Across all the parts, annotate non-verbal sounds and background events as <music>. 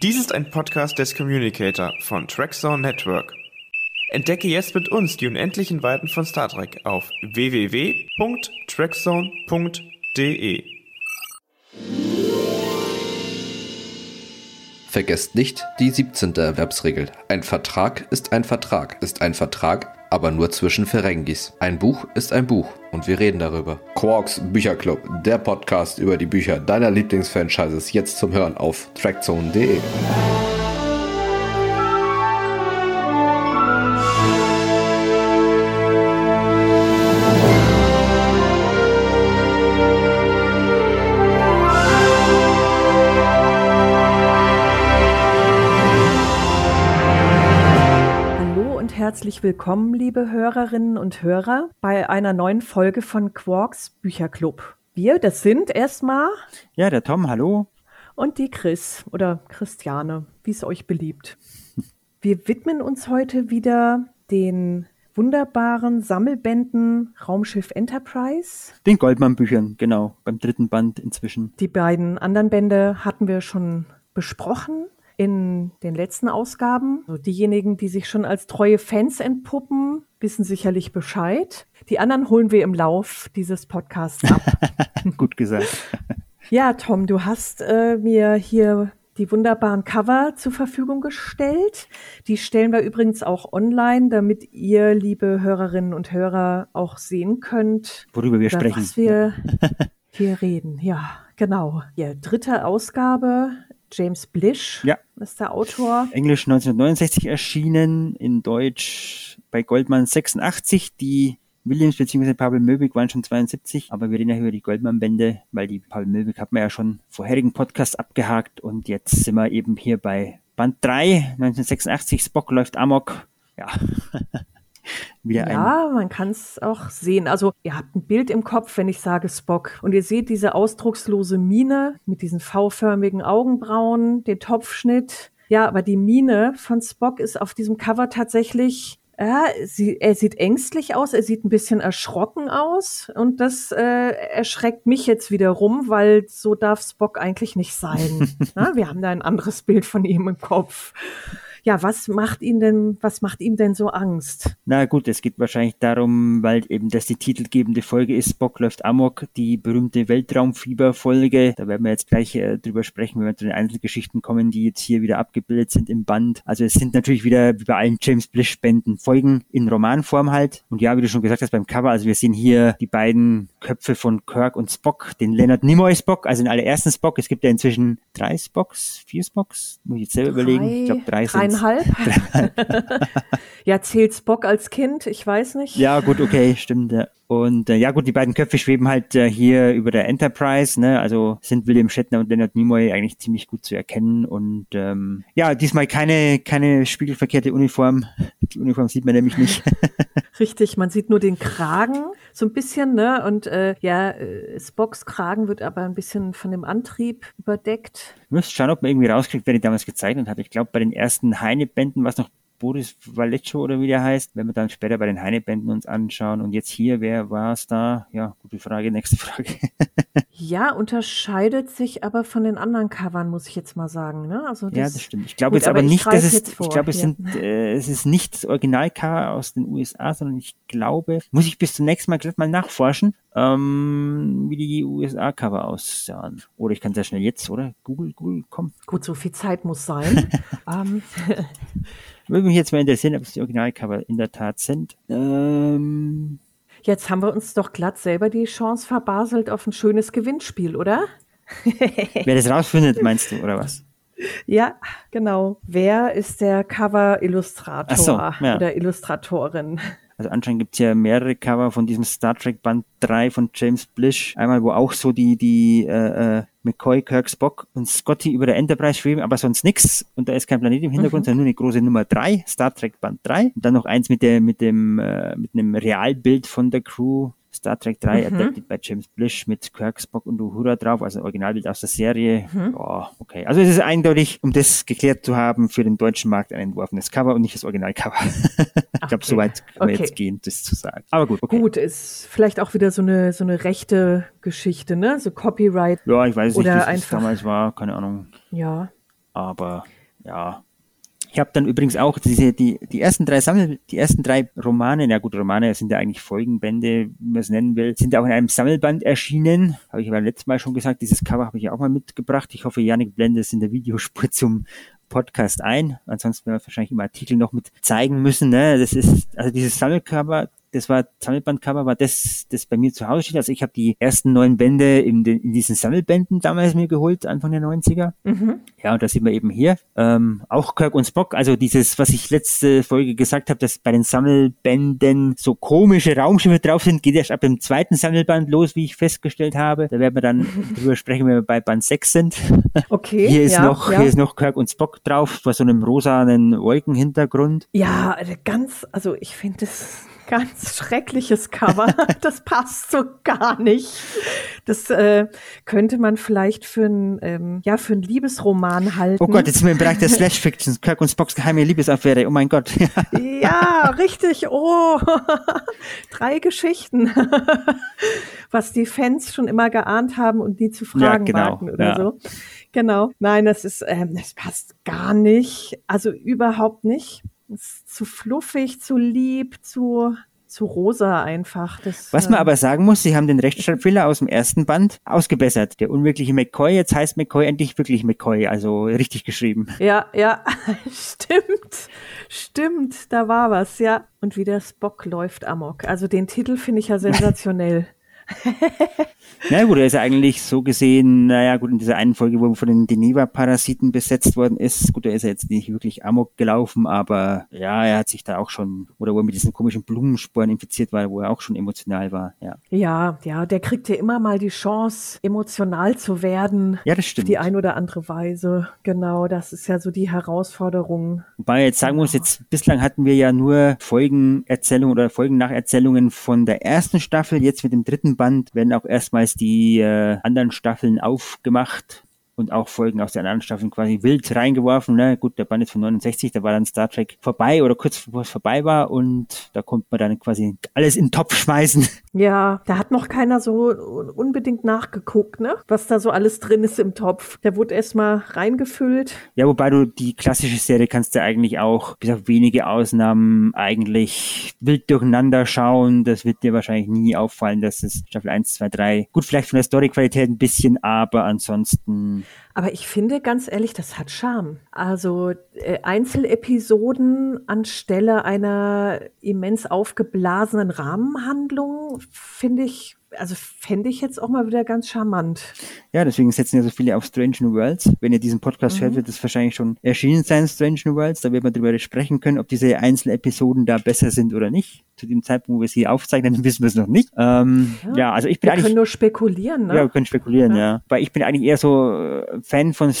Dies ist ein Podcast des Communicator von Trackzone Network. Entdecke jetzt mit uns die unendlichen Weiten von Star Trek auf www.trackzone.de. Vergesst nicht die 17. Erwerbsregel. Ein Vertrag ist ein Vertrag, ist ein Vertrag, aber nur zwischen Ferengis. Ein Buch ist ein Buch und wir reden darüber. Quarks Bücherclub, der Podcast über die Bücher deiner Lieblingsfranchises, jetzt zum Hören auf trackzone.de. herzlich willkommen, liebe Hörerinnen und Hörer, bei einer neuen Folge von Quarks Bücherclub. Wir, das sind erstmal. Ja, der Tom, hallo. Und die Chris oder Christiane, wie es euch beliebt. <laughs> Wir widmen uns heute wieder den wunderbaren Sammelbänden Raumschiff Enterprise. Den Goldmann-Büchern, genau, beim dritten Band inzwischen. Die beiden anderen Bände hatten wir schon besprochen in den letzten Ausgaben. Also diejenigen, die sich schon als treue Fans entpuppen, wissen sicherlich Bescheid. Die anderen holen wir im Lauf dieses Podcasts ab. <laughs> Gut gesagt. <laughs> ja, Tom, du hast äh, mir hier die wunderbaren Cover zur Verfügung gestellt. Die stellen wir übrigens auch online, damit ihr, liebe Hörerinnen und Hörer, auch sehen könnt, worüber wir sprechen. Was wir <laughs> hier reden. Ja, genau. Ja, dritte Ausgabe James Blish ja. ist der Autor. Englisch 1969 erschienen, in Deutsch bei Goldman 86. Die Williams bzw. Pavel Möbig waren schon 72, aber wir reden ja über die Goldman-Bände, weil die Pavel Möbig hat man ja schon vorherigen Podcast abgehakt und jetzt sind wir eben hier bei Band 3, 1986, Spock läuft Amok. Ja. <laughs> wieder ja, man kann es auch sehen. Also ihr habt ein Bild im Kopf, wenn ich sage Spock. Und ihr seht diese ausdruckslose Miene mit diesen V-förmigen Augenbrauen, den Topfschnitt. Ja, aber die Miene von Spock ist auf diesem Cover tatsächlich ja, sie, er sieht ängstlich aus, er sieht ein bisschen erschrocken aus und das äh, erschreckt mich jetzt wieder rum, weil so darf Spock eigentlich nicht sein. <laughs> Na, wir haben da ein anderes Bild von ihm im Kopf ja, was macht ihn denn, was macht ihm denn so Angst? Na gut, es geht wahrscheinlich darum, weil eben das die titelgebende Folge ist, Spock läuft Amok, die berühmte Weltraumfieber-Folge. Da werden wir jetzt gleich äh, drüber sprechen, wenn wir zu den Einzelgeschichten kommen, die jetzt hier wieder abgebildet sind im Band. Also es sind natürlich wieder wie bei allen James Blish-Bänden Folgen in Romanform halt. Und ja, wie du schon gesagt hast beim Cover, also wir sehen hier die beiden Köpfe von Kirk und Spock, den Leonard Nimoy Spock, also den allerersten Spock. Es gibt ja inzwischen drei Spocks, vier Spocks, muss ich jetzt selber drei, überlegen. Ich glaube drei sind dreieinhalb. ja, zählt Spock als Kind? Ich weiß nicht. Ja, gut, okay, stimmt. Ja. Und äh, ja gut, die beiden Köpfe schweben halt äh, hier über der Enterprise, ne? Also sind William Shatner und Leonard Nimoy eigentlich ziemlich gut zu erkennen. Und ähm, ja, diesmal keine, keine spiegelverkehrte Uniform. Die Uniform sieht man nämlich nicht. <laughs> Richtig, man sieht nur den Kragen so ein bisschen, ne? Und äh, ja, äh, Spocks Kragen wird aber ein bisschen von dem Antrieb überdeckt. Ich muss schauen, ob man irgendwie rauskriegt, wer die damals gezeichnet hat. Ich glaube, bei den ersten Heine-Bänden war es noch Boris Vallejo oder wie der heißt, wenn wir dann später bei den Heine-Bänden uns anschauen. Und jetzt hier, wer war es da? Ja, gute Frage, nächste Frage. <laughs> ja, unterscheidet sich aber von den anderen Covern, muss ich jetzt mal sagen. Ne? Also das, ja, das stimmt. Ich glaube jetzt aber, aber nicht, dass es, ich glaube, es sind, äh, es ist nicht das Originalcover aus den USA, sondern ich glaube, muss ich bis zum nächsten Mal gleich mal nachforschen, ähm, wie die USA-Cover aussahen. Oder ich kann sehr schnell jetzt, oder? Google, Google, komm. Gut, so viel Zeit muss sein. <laughs> ähm, würde mich jetzt mal interessieren, ob es die Originalcover in der Tat sind. Ähm, jetzt haben wir uns doch glatt selber die Chance verbaselt auf ein schönes Gewinnspiel, oder? <laughs> Wer das rausfindet, meinst du, oder was? Ja, genau. Wer ist der Cover-Illustrator so, ja. oder Illustratorin? Also anscheinend gibt es ja mehrere Cover von diesem Star Trek Band 3 von James Blish. Einmal, wo auch so die, die äh, äh, McCoy, Kirk, Spock und Scotty über der Enterprise schweben, aber sonst nix. Und da ist kein Planet im Hintergrund, mhm. sondern nur eine große Nummer 3, Star Trek Band 3. Und dann noch eins mit der, mit dem, äh, mit einem Realbild von der Crew Star Trek 3 mhm. adapted bei James Blish mit Kirk, Spock und Uhura drauf, also Originalbild aus der Serie. Mhm. Oh, okay. Also es ist eindeutig, um das geklärt zu haben, für den deutschen Markt ein entworfenes Cover und nicht das Originalcover. <laughs> ich glaube, so weit kann man jetzt gehen, das zu sagen. Aber gut, okay. Gut, ist vielleicht auch wieder so eine, so eine rechte Geschichte, ne? So Copyright. Ja, ich weiß nicht, wie es damals war, keine Ahnung. Ja. Aber ja, ich habe dann übrigens auch diese, die, die ersten drei Sammel, die ersten drei Romane, na gut, Romane sind ja eigentlich Folgenbände, wie man es nennen will, sind auch in einem Sammelband erschienen. Habe ich aber letztes Mal schon gesagt, dieses Cover habe ich ja auch mal mitgebracht. Ich hoffe, Janik blendet es in der Videospur <laughs> zum Podcast ein. Ansonsten werden wir wahrscheinlich im Artikel noch mit zeigen müssen. Ne? Das ist, also dieses Sammelcover das war Sammelbandcover, war das, das bei mir zu Hause steht. Also ich habe die ersten neun Bände in, den, in diesen Sammelbänden damals mir geholt, Anfang der 90er. Mhm. Ja, und da sind wir eben hier. Ähm, auch Kirk und Spock, also dieses, was ich letzte Folge gesagt habe, dass bei den Sammelbänden so komische Raumschiffe drauf sind, geht erst ab dem zweiten Sammelband los, wie ich festgestellt habe. Da werden wir dann <laughs> drüber sprechen, wenn wir bei Band 6 sind. Okay. Hier ist ja, noch, ja. hier ist noch Kirk und Spock drauf, bei so einem rosanen Wolkenhintergrund. Ja, ganz, also ich finde das ganz schreckliches Cover. <laughs> Das passt so gar nicht. Das äh, könnte man vielleicht für ein ähm, ja für einen Liebesroman halten. Oh Gott, jetzt sind wir im Bereich der Slash Fiction. Kirk und Spocks geheime Liebesaffäre. Oh mein Gott. <laughs> ja, richtig. Oh, <laughs> drei Geschichten, was die Fans schon immer geahnt haben und nie zu fragen ja, genau. wagten oder ja. so. Genau. Nein, das ist, ähm, das passt gar nicht. Also überhaupt nicht. Ist zu fluffig, zu lieb, zu zu rosa einfach. Das, Was man äh, aber sagen muss, sie haben den Rechtschreibfehler aus dem ersten Band ausgebessert. Der unwirkliche McCoy, jetzt heißt McCoy endlich wirklich McCoy, also richtig geschrieben. Ja, ja, <laughs> stimmt, stimmt, da war was, ja. Und wie der Spock läuft amok. Also den Titel finde ich ja <laughs> sensationell. Na gut, er ist ja eigentlich so gesehen, naja gut, in dieser einen Folge, wo er von den Deneva-Parasiten besetzt worden ist, gut, er ist ja jetzt nicht wirklich amok gelaufen, aber ja, er hat sich da auch schon, oder wo er mit diesen komischen Blumensporen infiziert war, wo er auch schon emotional war, ja. Ja, ja, der kriegt ja immer mal die Chance, emotional zu werden. Ja, das stimmt. Auf die ein oder andere Weise, genau, das ist ja so die Herausforderung. Wobei jetzt sagen muss, jetzt bislang hatten wir ja nur Folgenerzählungen oder Folgennacherzählungen von der ersten Staffel, jetzt mit dem dritten Band werden auch erstmals die äh, anderen Staffeln aufgemacht und auch Folgen aus den anderen Staffeln quasi wild reingeworfen. Ne? Gut, der Band ist von 69, da war dann Star Trek vorbei oder kurz bevor es vorbei war und da konnte man dann quasi alles in den Topf schmeißen. Ja, da hat noch keiner so unbedingt nachgeguckt, ne? Was da so alles drin ist im Topf. Der wurde erstmal reingefüllt. Ja, wobei du die klassische Serie kannst du eigentlich auch, bis auf wenige Ausnahmen, eigentlich wild durcheinander schauen. Das wird dir wahrscheinlich nie auffallen, dass es Staffel 1, 2, 3, gut, vielleicht von der Storyqualität ein bisschen, aber ansonsten aber ich finde ganz ehrlich, das hat Charme. Also äh, Einzelepisoden anstelle einer immens aufgeblasenen Rahmenhandlung finde ich also fände ich jetzt auch mal wieder ganz charmant. Ja, deswegen setzen ja so viele auf Strange New Worlds. Wenn ihr diesen Podcast mhm. hört, wird es wahrscheinlich schon erschienen sein, Strange New Worlds. Da wird man darüber sprechen können, ob diese Einzelepisoden da besser sind oder nicht. Zu dem Zeitpunkt, wo wir sie aufzeichnen, <laughs> wissen wir es noch nicht. Ähm, ja. ja. also ich bin wir eigentlich. Wir können nur spekulieren, ne? Ja, wir können spekulieren, ja. ja. Weil ich bin eigentlich eher so äh, Fan von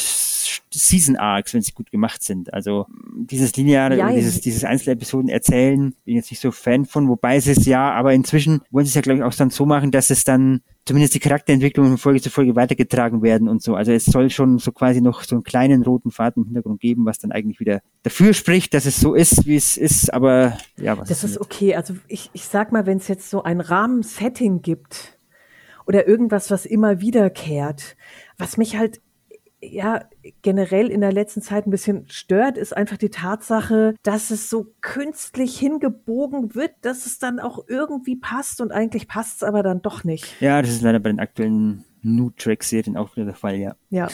Season Arcs, wenn sie gut gemacht sind. Also dieses lineare, ja, dieses, dieses Einzelepisoden erzählen, bin jetzt nicht so Fan von, wobei es ist ja, aber inzwischen wollen sie es ja, glaube ich, auch dann so machen, dass es dann zumindest die Charakterentwicklung von Folge zu Folge weitergetragen werden und so. Also es soll schon so quasi noch so einen kleinen roten Faden im Hintergrund geben, was dann eigentlich wieder dafür spricht, dass es so ist, wie es ist, aber ja, was. Das ist, ist okay. Also ich, ich sag mal, wenn es jetzt so ein Rahmensetting gibt oder irgendwas, was immer wiederkehrt, was mich halt ja generell in der letzten Zeit ein bisschen stört, ist einfach die Tatsache, dass es so künstlich hingebogen wird, dass es dann auch irgendwie passt und eigentlich passt es aber dann doch nicht. Ja, das ist leider bei den aktuellen New Track Serien auch wieder der Fall, ja. Ja.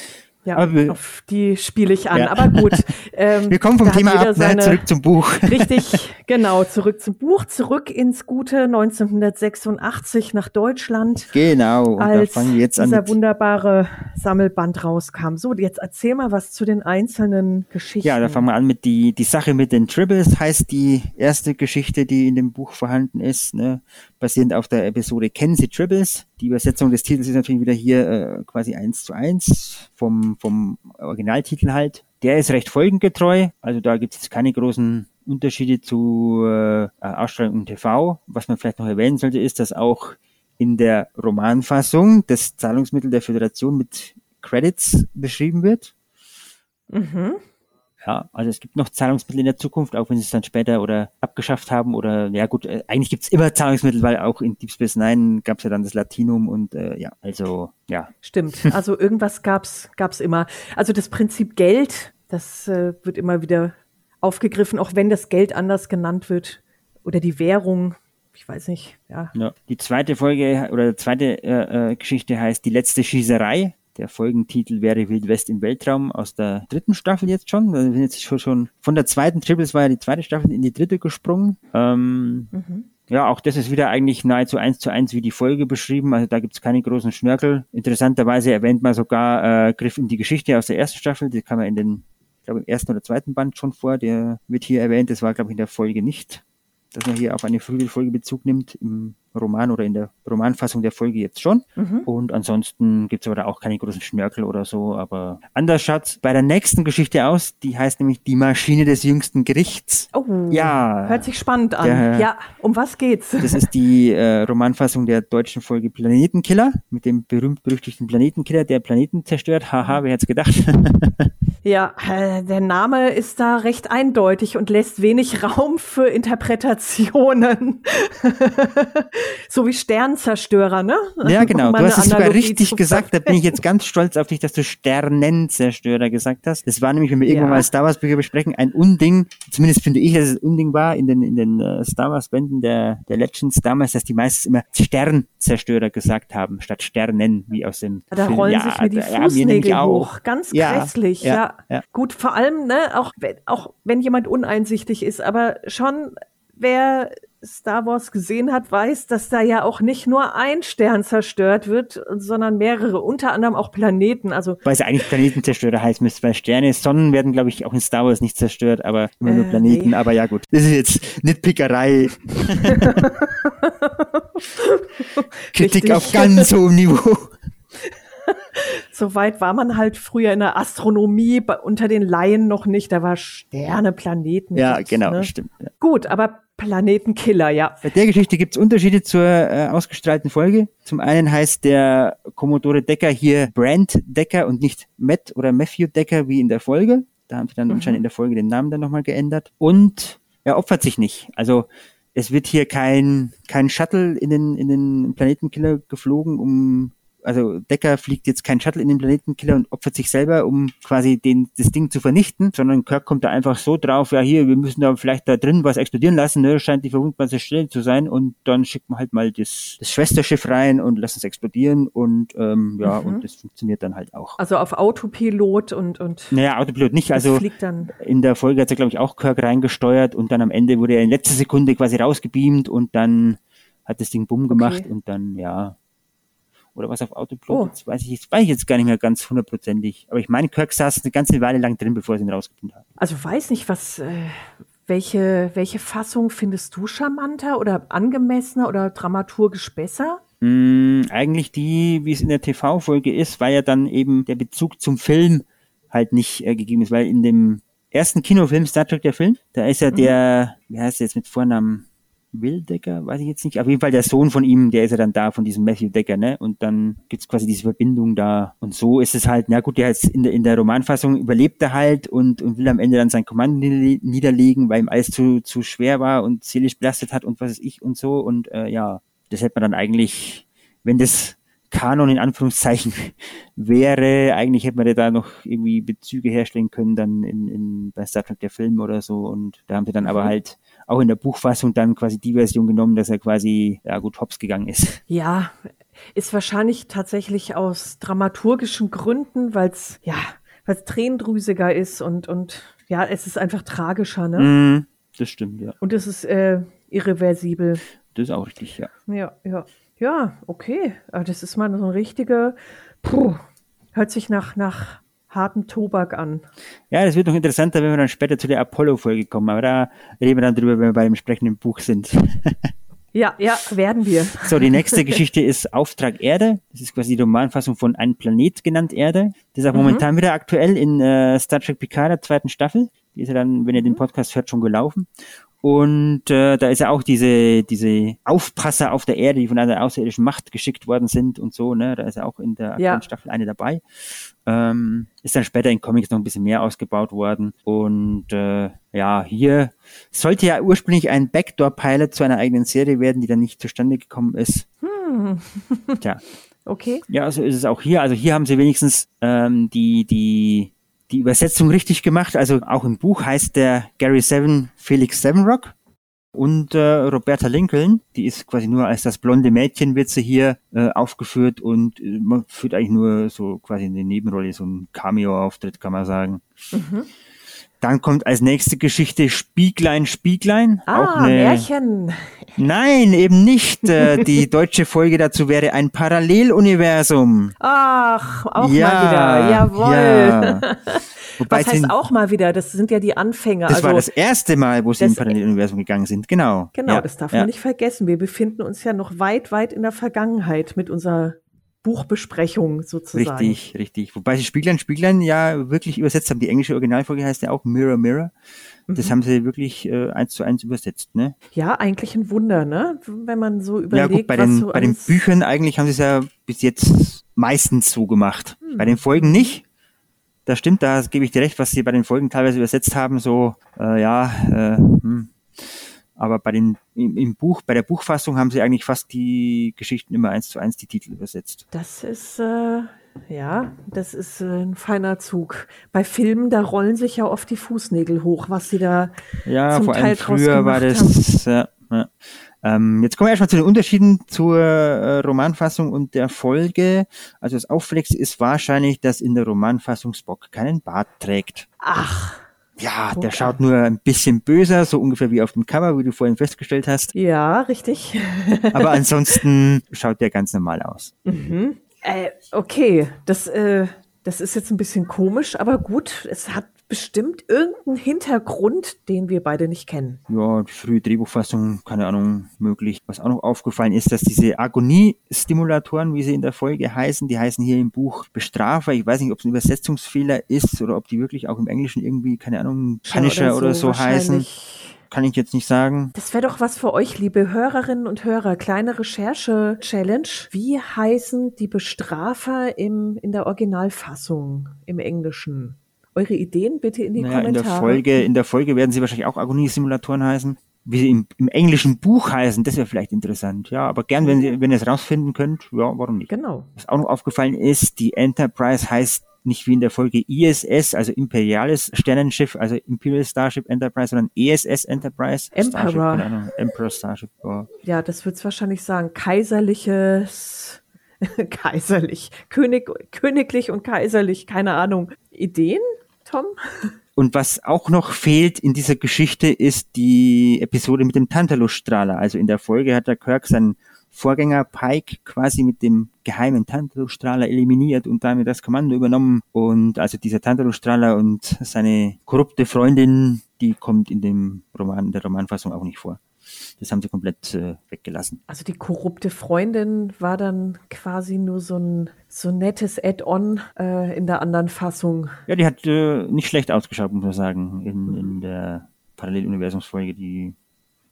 Ja, aber auf die spiele ich an. Ja. Aber gut. <laughs> Ähm, wir kommen vom Thema ab, ne, seine, zurück zum Buch. <laughs> Richtig, genau, zurück zum Buch, zurück ins gute 1986 nach Deutschland. Genau, und als da fangen wir jetzt dieser wunderbare Sammelband rauskam. So, jetzt erzähl mal was zu den einzelnen Geschichten. Ja, da fangen wir an mit die, die Sache mit den Tribbles, heißt die erste Geschichte, die in dem Buch vorhanden ist, ne, basierend auf der Episode Kennen Sie Tribbles? Die Übersetzung des Titels ist natürlich wieder hier äh, quasi eins zu eins vom, vom Originaltitel halt. Der ist recht folgengetreu, also da gibt es keine großen Unterschiede zu äh, Ausstrahlung im TV. Was man vielleicht noch erwähnen sollte, ist, dass auch in der Romanfassung das Zahlungsmittel der Föderation mit Credits beschrieben wird. Mhm. Ja, also es gibt noch Zahlungsmittel in der Zukunft, auch wenn sie es dann später oder abgeschafft haben oder ja gut, äh, eigentlich gibt's immer Zahlungsmittel, weil auch in Deep Space Nine gab's ja dann das Latinum und äh, ja, also ja. Stimmt, also irgendwas gab's gab's immer. Also das Prinzip Geld Das äh, wird immer wieder aufgegriffen, auch wenn das Geld anders genannt wird oder die Währung. Ich weiß nicht, ja. ja die zweite Folge oder die zweite äh, äh, Geschichte heißt Die letzte Schießerei. Der Folgentitel wäre Wild West im Weltraum aus der dritten Staffel jetzt schon. Wir sind jetzt schon, schon von der zweiten Triples war ja die zweite Staffel in die dritte gesprungen. Ähm, mhm. Ja, auch das ist wieder eigentlich nahezu eins zu eins wie die Folge beschrieben. Also da gibt's keine großen Schnörkel. Interessanterweise erwähnt man sogar äh, Griff in die Geschichte aus der ersten Staffel. Die kann man in den, ich glaube im ersten oder zweiten Band schon vor. Der wird hier erwähnt. Das war, glaube ich, in der Folge nicht dass man hier auf eine frühe Folge Bezug nimmt, im Roman oder in der Romanfassung der Folge jetzt schon. Mhm. Und ansonsten gibt's aber da auch keine großen Schnörkel oder so. Aber anders schaut's bei der nächsten Geschichte aus. Die heißt nämlich Die Maschine des jüngsten Gerichts. Oh, ja. Hört sich spannend an. Der, ja, um was geht's? Das ist die äh, Romanfassung der deutschen Folge Planetenkiller mit dem berühmt-berüchtigten Planetenkiller, der Planeten zerstört. Haha, wer hätte gedacht? <laughs> Ja, äh, der Name ist da recht eindeutig und lässt wenig Raum für Interpretationen. <laughs> so wie Sternzerstörer, ne? Ja, genau. Du hast es sogar richtig gesagt. Da bin ich jetzt ganz stolz auf dich, dass du Sternenzerstörer gesagt hast. Das war nämlich, wenn wir irgendwann ja. mal Star Wars Bücher besprechen, ein Unding. Zumindest finde ich, dass es ein Unding war in den, in den uh, Star Wars Bänden der, der Legends damals, dass die meistens immer Sternzerstörer gesagt haben, statt Sternen, wie aus dem Da Film. rollen ja, sich mir die Fußnägel hoch. Ganz grässlich, ja. ja ja. Gut, vor allem, ne, auch, auch wenn jemand uneinsichtig ist, aber schon, wer Star Wars gesehen hat, weiß, dass da ja auch nicht nur ein Stern zerstört wird, sondern mehrere, unter anderem auch Planeten. Also weil es eigentlich Planetenzerstörer heißt müsste, weil Sterne, Sonnen werden, glaube ich, auch in Star Wars nicht zerstört, aber immer äh, nur Planeten. Nee. Aber ja gut, das ist jetzt Nitpickerei. <laughs> Kritik Richtig. auf ganz hohem Niveau. So weit war man halt früher in der Astronomie unter den Laien noch nicht. Da war Sterne, Planeten. Ja, genau, ne? stimmt. Ja. Gut, aber Planetenkiller, ja. Bei der Geschichte gibt es Unterschiede zur äh, ausgestrahlten Folge. Zum einen heißt der Commodore Decker hier Brand Decker und nicht Matt oder Matthew Decker wie in der Folge. Da haben sie dann mhm. anscheinend in der Folge den Namen dann nochmal geändert. Und er opfert sich nicht. Also es wird hier kein, kein Shuttle in den, in den Planetenkiller geflogen, um also Decker fliegt jetzt kein Shuttle in den Planetenkiller und opfert sich selber, um quasi den, das Ding zu vernichten, sondern Kirk kommt da einfach so drauf, ja hier, wir müssen da vielleicht da drin was explodieren lassen, ne, scheint die verwundbare Stelle zu sein und dann schickt man halt mal das, das Schwesterschiff rein und lassen es explodieren und ähm, ja, mhm. und das funktioniert dann halt auch. Also auf Autopilot und und Naja, Autopilot nicht, also in der Folge hat er glaube ich auch Kirk reingesteuert und dann am Ende wurde er in letzter Sekunde quasi rausgebeamt und dann hat das Ding bumm gemacht okay. und dann ja oder was auf Autopilot. Oh. Das weiß ich, jetzt, weiß ich jetzt gar nicht mehr ganz hundertprozentig. Aber ich meine, Kirk saß eine ganze Weile lang drin, bevor sie ihn rausgepumpt haben. Also weiß nicht, was, äh, welche, welche Fassung findest du charmanter oder angemessener oder dramaturgisch besser? Mm, eigentlich die, wie es in der TV-Folge ist, weil ja dann eben der Bezug zum Film halt nicht äh, gegeben ist, weil in dem ersten Kinofilm, Star Trek der Film, da ist ja mhm. der, wie heißt der jetzt mit Vornamen? Will Decker, weiß ich jetzt nicht. Auf jeden Fall der Sohn von ihm, der ist ja dann da, von diesem Matthew Decker, ne? Und dann gibt's quasi diese Verbindung da. Und so ist es halt, na gut, der ist in der, in der Romanfassung überlebt er halt und, und will am Ende dann sein Kommando niederlegen, weil ihm alles zu, zu schwer war und seelisch belastet hat und was weiß ich und so. Und äh, ja, das hätte man dann eigentlich, wenn das Kanon in Anführungszeichen <laughs> wäre, eigentlich hätte man da noch irgendwie Bezüge herstellen können, dann in, in bei Star Trek der Film oder so. Und da haben sie dann aber mhm. halt auch in der Buchfassung dann quasi die Version genommen, dass er quasi, ja gut, hops gegangen ist. Ja, ist wahrscheinlich tatsächlich aus dramaturgischen Gründen, weil es, ja, weil es tränendrüsiger ist und, und ja, es ist einfach tragischer, ne? Mm, das stimmt, ja. Und es ist äh, irreversibel. Das ist auch richtig, ja. Ja, ja. Ja, okay. Aber das ist mal so ein richtiger, puh, hört sich nach, nach harten Tobak an. Ja, das wird noch interessanter, wenn wir dann später zu der Apollo-Folge kommen, aber da reden wir dann drüber, wenn wir bei dem entsprechenden Buch sind. <laughs> Ja, ja, werden wir. <laughs> So, die nächste Geschichte ist Auftrag Erde. Das ist quasi die Romanfassung von Ein Planet genannt Erde. Das ist auch mhm. momentan wieder aktuell in äh, Star Trek Picard, der zweiten Staffel. Die ist ja dann, wenn ihr den. Podcast hört, schon gelaufen. Und äh, da ist ja auch diese, diese Aufpasser auf der Erde, die von einer außerirdischen Macht geschickt worden sind und so, ne? Da ist ja auch in der ja. Staffel eine dabei. Ähm, ist dann später in Comics noch ein bisschen mehr ausgebaut worden. Und äh, ja, hier sollte ja ursprünglich ein Backdoor-Pilot zu einer eigenen Serie werden, die dann nicht zustande gekommen ist. Hm. Tja. <laughs> Okay. Ja, so ist es auch hier. Also hier haben sie wenigstens ähm, die, die die Übersetzung richtig gemacht. Also auch im Buch heißt der Gary Seven Felix Sevenrock. Und äh, Roberta Lincoln, die ist quasi nur als das blonde Mädchen wird sie hier äh, aufgeführt und äh, man führt eigentlich nur so quasi in der Nebenrolle, so ein Cameo-Auftritt, kann man sagen. Mhm. Dann kommt als nächste Geschichte Spieglein, Spieglein. Ah, eine... Märchen. Nein, eben nicht. Äh, die <laughs> deutsche Folge dazu wäre ein Paralleluniversum. Ach, auch ja, mal wieder. Jawohl. Ja. <laughs> Wobei Was heißt auch mal wieder? Das sind ja die Anfänger. Das also, war das erste Mal, wo sie im Paralleluniversum gegangen sind. Genau. Genau, ja, das darf man nicht vergessen. Wir befinden uns ja noch weit, weit in der Vergangenheit mit unserer Buchbesprechung sozusagen. Richtig, richtig. Wobei sie Spieglein, Spieglein ja wirklich übersetzt haben. Die englische Originalfolge heißt ja auch Mirror, Mirror. Das mhm. haben sie wirklich äh, eins zu eins übersetzt, ne? Ja, eigentlich ein Wunder, ne? Wenn man so überlegt, ja, gut, bei den, so bei den Büchern eigentlich haben sie es ja bis jetzt meistens so gemacht. Hm. Bei den Folgen nicht. Das stimmt, da gebe ich dir recht, was sie bei den Folgen teilweise übersetzt haben, so, äh, ja, äh, hm. Aber bei den, im, im, Buch, bei der Buchfassung haben sie eigentlich fast die Geschichten immer eins zu eins die Titel übersetzt. Das ist, äh, ja, das ist äh, ein feiner Zug. Bei Filmen, da rollen sich ja oft die Fußnägel hoch, was sie da ja, zum vor Teil allem früher war das, ja, ja. Ähm, jetzt kommen wir erstmal zu den Unterschieden zur äh, Romanfassung und der Folge. Also das Auffälligste ist wahrscheinlich, dass in der Romanfassung Spock keinen Bart trägt. Ach. Ja, der schaut nur ein bisschen böser, so ungefähr wie auf dem Cover, wie du vorhin festgestellt hast. Ja, richtig. <laughs> Aber ansonsten schaut der ganz normal aus. Mhm. Äh, okay, das, äh, das ist jetzt ein bisschen komisch, aber gut, es hat bestimmt irgendeinen Hintergrund, den wir beide nicht kennen. Ja, die frühe Drehbuchfassung, keine Ahnung, möglich. Was auch noch aufgefallen ist, dass diese Agoniestimulatoren, wie sie in der Folge heißen, die heißen hier im Buch Bestrafer. Ich weiß nicht, ob es ein Übersetzungsfehler ist oder ob die wirklich auch im Englischen irgendwie, keine Ahnung, Punisher oder so, oder so heißen kann ich jetzt nicht sagen. Das wäre doch was für euch, liebe Hörerinnen und Hörer. Kleine Recherche-Challenge. Wie heißen die Bestrafer im, in der Originalfassung im Englischen? Eure Ideen bitte in die naja, Kommentare. In der, Folge, in der Folge werden sie wahrscheinlich auch Agoniesimulatoren heißen. Wie sie im, im englischen Buch heißen, das wäre vielleicht interessant. Ja, aber gern, wenn, Sie, wenn ihr es rausfinden könnt, ja, warum nicht? Genau. Was auch noch aufgefallen ist, die Enterprise heißt nicht wie in der Folge ISS, also Imperiales Sternenschiff, also Imperial Starship Enterprise, sondern ESS Enterprise. Emperor. Starship, Emperor Starship. Oh. Ja, das wird's wahrscheinlich sagen. Kaiserliches, <laughs> kaiserlich, König, königlich und kaiserlich, keine Ahnung. Ideen? Tom? Und was auch noch fehlt in dieser Geschichte ist die Episode mit dem Tantalus-Strahler. Also in der Folge hat der Kirk seinen Vorgänger Pike quasi mit dem geheimen Tantalus-Strahler eliminiert und damit das Kommando übernommen. Und also dieser Tantalus-Strahler und seine korrupte Freundin, die kommt in dem Roman, in der Romanfassung auch nicht vor. Das haben sie komplett äh, weggelassen. Also die korrupte Freundin war dann quasi nur so ein so nettes Add-on äh, in der anderen Fassung. Ja, die hat äh, nicht schlecht ausgeschaut, muss man sagen, in, in der Paralleluniversumsfolge, die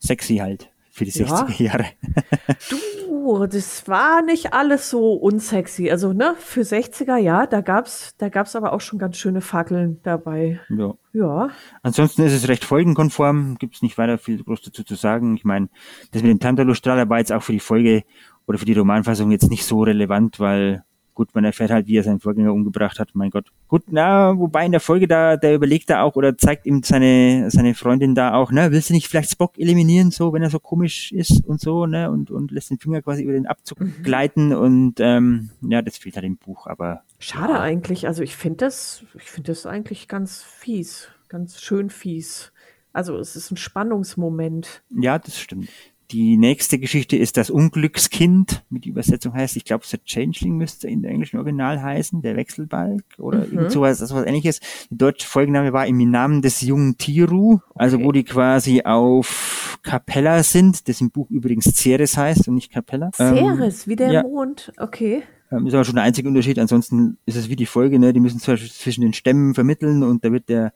sexy halt für die 60er Jahre. <laughs> du, das war nicht alles so unsexy. Also, ne, für 60er, ja, da gab's, da gab's aber auch schon ganz schöne Fackeln dabei. Ja. Ja. Ansonsten ist es recht folgenkonform, gibt's nicht weiter viel groß dazu zu sagen. Ich meine, das mit dem Tantalus-Strahler war jetzt auch für die Folge oder für die Romanfassung jetzt nicht so relevant, weil Gut, man erfährt halt, wie er seinen Vorgänger umgebracht hat. Mein Gott. Gut, na, wobei in der Folge da, der überlegt da auch oder zeigt ihm seine, seine Freundin da auch, ne, willst du nicht vielleicht Spock eliminieren, so, wenn er so komisch ist und so, ne, und, und lässt den Finger quasi über den Abzug mhm. gleiten und, ähm, ja, das fehlt halt im Buch, aber. Schade ja. eigentlich. Also ich finde das, ich finde das eigentlich ganz fies. Ganz schön fies. Also es ist ein Spannungsmoment. Ja, das stimmt. Die nächste Geschichte ist das Unglückskind, mit Übersetzung heißt, ich glaube, The Changeling müsste in der englischen Original heißen, der Wechselbalg oder mhm. irgend sowas, sowas ähnliches. Der deutsche Folgenname war im Namen des jungen Tiru, also okay. wo die quasi auf Capella sind, das im Buch übrigens Ceres heißt und nicht Capella. Ceres, ähm, wie der ja. Mond, okay. Ähm, ist aber schon der einzige Unterschied. Ansonsten ist es wie die Folge, ne? Die müssen zwar zwischen den Stämmen vermitteln und da wird der,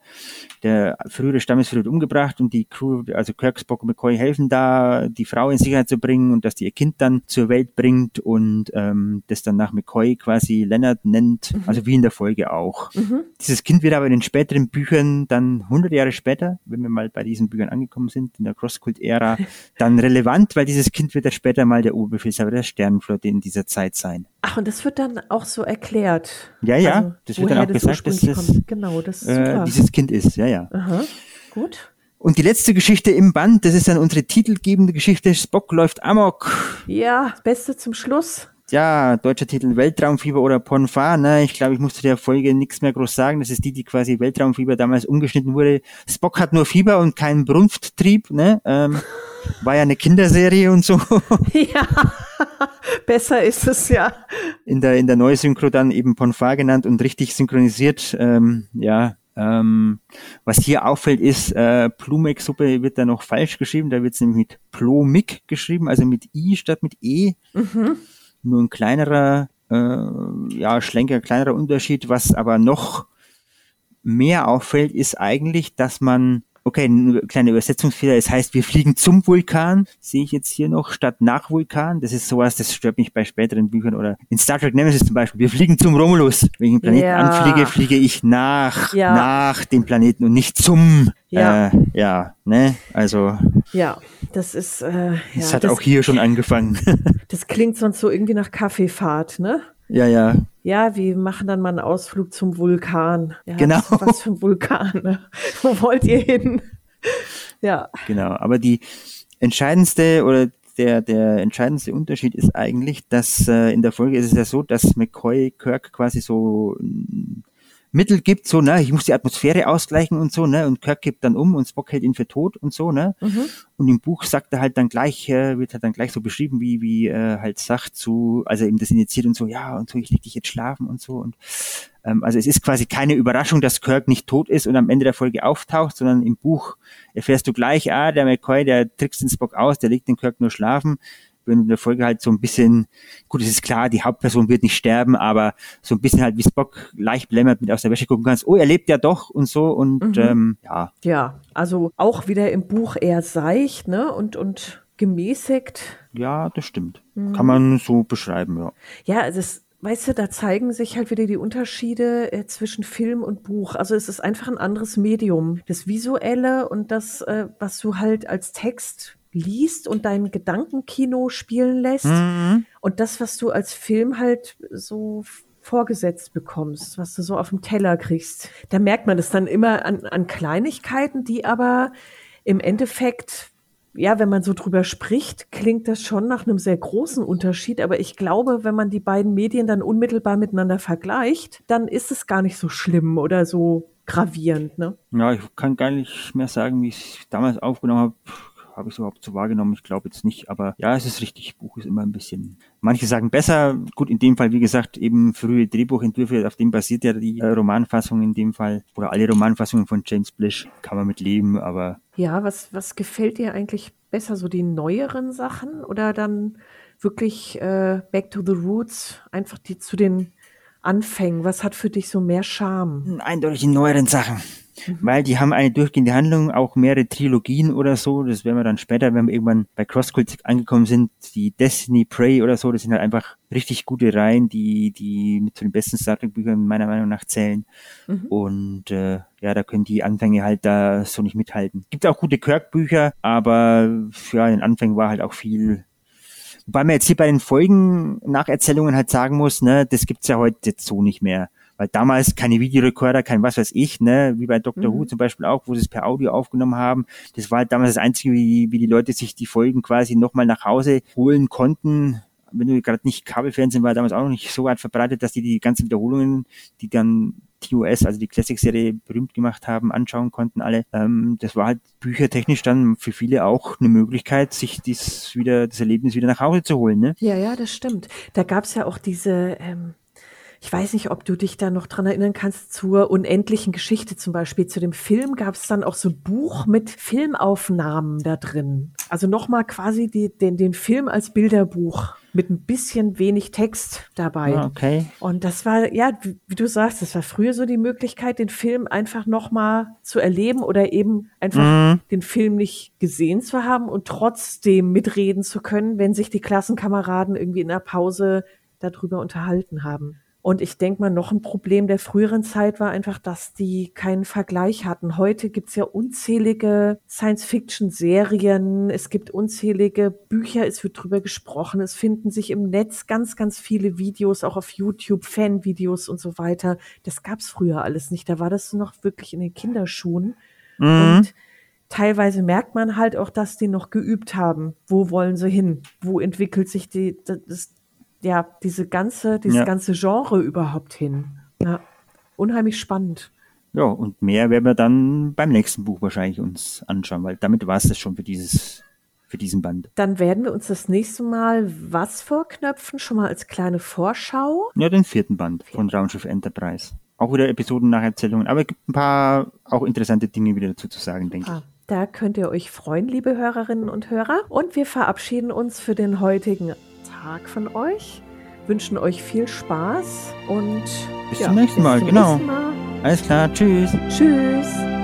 der frühere Stammesführer umgebracht und die Crew, also Kirk, Spock und McCoy helfen da, die Frau in Sicherheit zu bringen und dass die ihr Kind dann zur Welt bringt und ähm, das dann nach McCoy quasi Leonard nennt, mhm. also wie in der Folge auch. Mhm. Dieses Kind wird aber in den späteren Büchern dann 100 Jahre später, wenn wir mal bei diesen Büchern angekommen sind, in der Crosskult-Ära, <laughs> dann relevant, weil dieses Kind wird ja später mal der Oberbefehlshaber der Sternenflotte in dieser Zeit sein. Ach, und das wird dann auch so erklärt. Ja, ja, also, das wird dann auch gesagt, dass das, genau, das äh, dieses Kind ist. Ja, ja. Aha, gut. Und die letzte Geschichte im Band, das ist dann unsere titelgebende Geschichte, Spock läuft Amok. Ja, Beste zum Schluss ja, deutscher Titel Weltraumfieber oder Ponfar, ne? Ich glaube, ich musste der Folge nichts mehr groß sagen. Das ist die, die quasi Weltraumfieber damals umgeschnitten wurde. Spock hat nur Fieber und keinen Brunfttrieb, ne? Ähm, <laughs> war ja eine Kinderserie und so. Ja, besser ist es ja. In der, in der Neusynchro dann eben Ponfar genannt und richtig synchronisiert, ähm, ja. Ähm, was hier auffällt ist, äh, Plumek-Suppe wird da noch falsch geschrieben. Da wird es nämlich mit Plomik geschrieben, also mit I statt mit E. Mhm nur ein kleinerer, äh, ja, schlenker, kleinerer Unterschied. Was aber noch mehr auffällt, ist eigentlich, dass man Okay, ein kleiner Übersetzungsfehler. Es heißt, wir fliegen zum Vulkan. Sehe ich jetzt hier noch statt nach Vulkan. Das ist sowas, das stört mich bei späteren Büchern oder in Star Trek Nemesis zum Beispiel. Wir fliegen zum Romulus. Wenn ich einen Planeten ja. anfliege, fliege ich nach, ja. nach dem Planeten und nicht zum. Ja. Äh, ja, ne? Also. Ja, das ist. Äh, ja, das hat das, auch hier schon angefangen. <laughs> das klingt sonst so irgendwie nach Kaffeefahrt, ne? Ja, ja. Ja, wir machen dann mal einen Ausflug zum Vulkan. Ja, genau. Was für ein Vulkan. Ne? <laughs> Wo wollt ihr hin? ja. Genau. Aber die entscheidendste oder der, der entscheidendste Unterschied ist eigentlich, dass äh, in der Folge ist es ja so, dass McCoy Kirk quasi so Mittel gibt, so, ne, ich muss die Atmosphäre ausgleichen und so, ne, und Kirk gibt dann um und Spock hält ihn für tot und so, ne. Mhm. Und im Buch sagt er halt dann gleich, äh, wird halt dann gleich so beschrieben, wie, wie äh, halt sagt zu, also eben das initiiert und so, ja, und so, ich leg dich jetzt schlafen und so. Und ähm, also es ist quasi keine Überraschung, dass Kirk nicht tot ist und am Ende der Folge auftaucht, sondern im Buch erfährst du gleich, ah, der McCoy, der trickst den Spock aus, der legt den Kirk nur schlafen wenn in der Folge halt so ein bisschen, gut, es ist klar, die Hauptperson wird nicht sterben, aber so ein bisschen halt wie Spock leicht blämmert mit aus der Wäsche gucken kannst, oh, er lebt ja doch und so und mhm. ähm, ja. Ja, also auch wieder im Buch eher seicht, ne? Und, und gemäßigt. Ja, das stimmt. Mhm. Kann man so beschreiben, ja. Ja, also es Weißt du, da zeigen sich halt wieder die Unterschiede äh, zwischen Film und Buch. Also es ist einfach ein anderes Medium. Das Visuelle und das, äh, was du halt als Text liest und dein Gedankenkino spielen lässt mhm. und das, was du als Film halt so vorgesetzt bekommst, was du so auf dem Teller kriegst. Da merkt man es dann immer an, an Kleinigkeiten, die aber im Endeffekt ja, wenn man so drüber spricht, klingt das schon nach einem sehr großen Unterschied. Aber ich glaube, wenn man die beiden Medien dann unmittelbar miteinander vergleicht, dann ist es gar nicht so schlimm oder so gravierend. Ne? Ja, ich kann gar nicht mehr sagen, wie ich es damals aufgenommen habe habe ich es überhaupt so wahrgenommen? Ich glaube jetzt nicht, aber ja, es ist richtig. Buch ist immer ein bisschen. Manche sagen besser. Gut, in dem Fall, wie gesagt, eben frühe Drehbuchentwürfe, auf dem basiert ja die äh, Romanfassung in dem Fall. Oder alle Romanfassungen von James Blish. Kann man mit leben, aber. Ja, was, was gefällt dir eigentlich besser? So die neueren Sachen oder dann wirklich äh, Back to the Roots? Einfach die zu den Anfängen. Was hat für dich so mehr Charme? Eindeutig die neueren Sachen. Mhm. Weil die haben eine durchgehende Handlung, auch mehrere Trilogien oder so. Das werden wir dann später, wenn wir irgendwann bei CrossCult angekommen sind, die Destiny, Prey oder so, das sind halt einfach richtig gute Reihen, die, die mit zu den besten Star Trek Büchern meiner Meinung nach zählen. Mhm. Und äh, ja, da können die Anfänge halt da so nicht mithalten. Gibt auch gute Kirk-Bücher, aber ja, in den Anfängen war halt auch viel Wobei man jetzt hier bei den Folgen Nacherzählungen halt sagen muss, ne, das gibt's ja heute jetzt so nicht mehr weil damals keine Videorekorder, kein was weiß ich, ne, wie bei Dr. Mhm. Who zum Beispiel auch, wo sie es per Audio aufgenommen haben. Das war halt damals das Einzige, wie, wie die Leute sich die Folgen quasi nochmal nach Hause holen konnten. Wenn du gerade nicht Kabelfernsehen war damals auch noch nicht so weit verbreitet, dass die die ganzen Wiederholungen, die dann TOS, also die Classic-Serie berühmt gemacht haben, anschauen konnten alle. Ähm, das war halt büchertechnisch dann für viele auch eine Möglichkeit, sich dies wieder, das Erlebnis wieder nach Hause zu holen. Ne? Ja, ja, das stimmt. Da gab's ja auch diese ähm, ich weiß nicht, ob du dich da noch dran erinnern kannst zur unendlichen Geschichte zum Beispiel. Zu dem Film gab es dann auch so ein Buch mit Filmaufnahmen da drin. Also nochmal quasi die, den, den Film als Bilderbuch mit ein bisschen wenig Text dabei. Ah, okay. Und das war, ja, wie, du sagst, das war früher so die Möglichkeit, den Film einfach nochmal zu erleben oder eben einfach mhm. den Film nicht gesehen zu haben und trotzdem mitreden zu können, wenn sich die Klassenkameraden irgendwie in der Pause darüber unterhalten haben. Und ich denke mal, noch ein Problem der früheren Zeit war einfach, dass die keinen Vergleich hatten. Heute gibt's ja unzählige Science-Fiction-Serien, es gibt unzählige Bücher, es wird drüber gesprochen, es finden sich im Netz ganz, ganz viele Videos, auch auf YouTube, Fan-Videos und so weiter. Das gab's früher alles nicht. Da war das noch wirklich in den Kinderschuhen. Mhm. Und teilweise merkt man halt auch, dass die noch geübt haben. Wo wollen sie hin? Wo entwickelt sich die, das, ja, diese ganze, dieses ja. ganze Genre überhaupt hin? Ja, unheimlich spannend. Ja, und mehr werden wir dann beim nächsten Buch wahrscheinlich uns anschauen, weil damit war es das schon für dieses, für diesen Band. Dann werden wir uns das nächste Mal was vorknöpfen, schon mal als kleine Vorschau. Ja, den vierten Band von Raumschiff Enterprise. Auch wieder Episoden nach Erzählungen, aber es gibt ein paar auch interessante Dinge wieder dazu zu sagen, denke ah. ich. Da könnt ihr euch freuen, liebe Hörerinnen und Hörer. Und wir verabschieden uns für den heutigen Tag von euch, wünschen euch viel Spaß und bis ja, zum nächsten Mal, bis zum genau. Nächsten Mal. Alles klar, tschüss. Tschüss.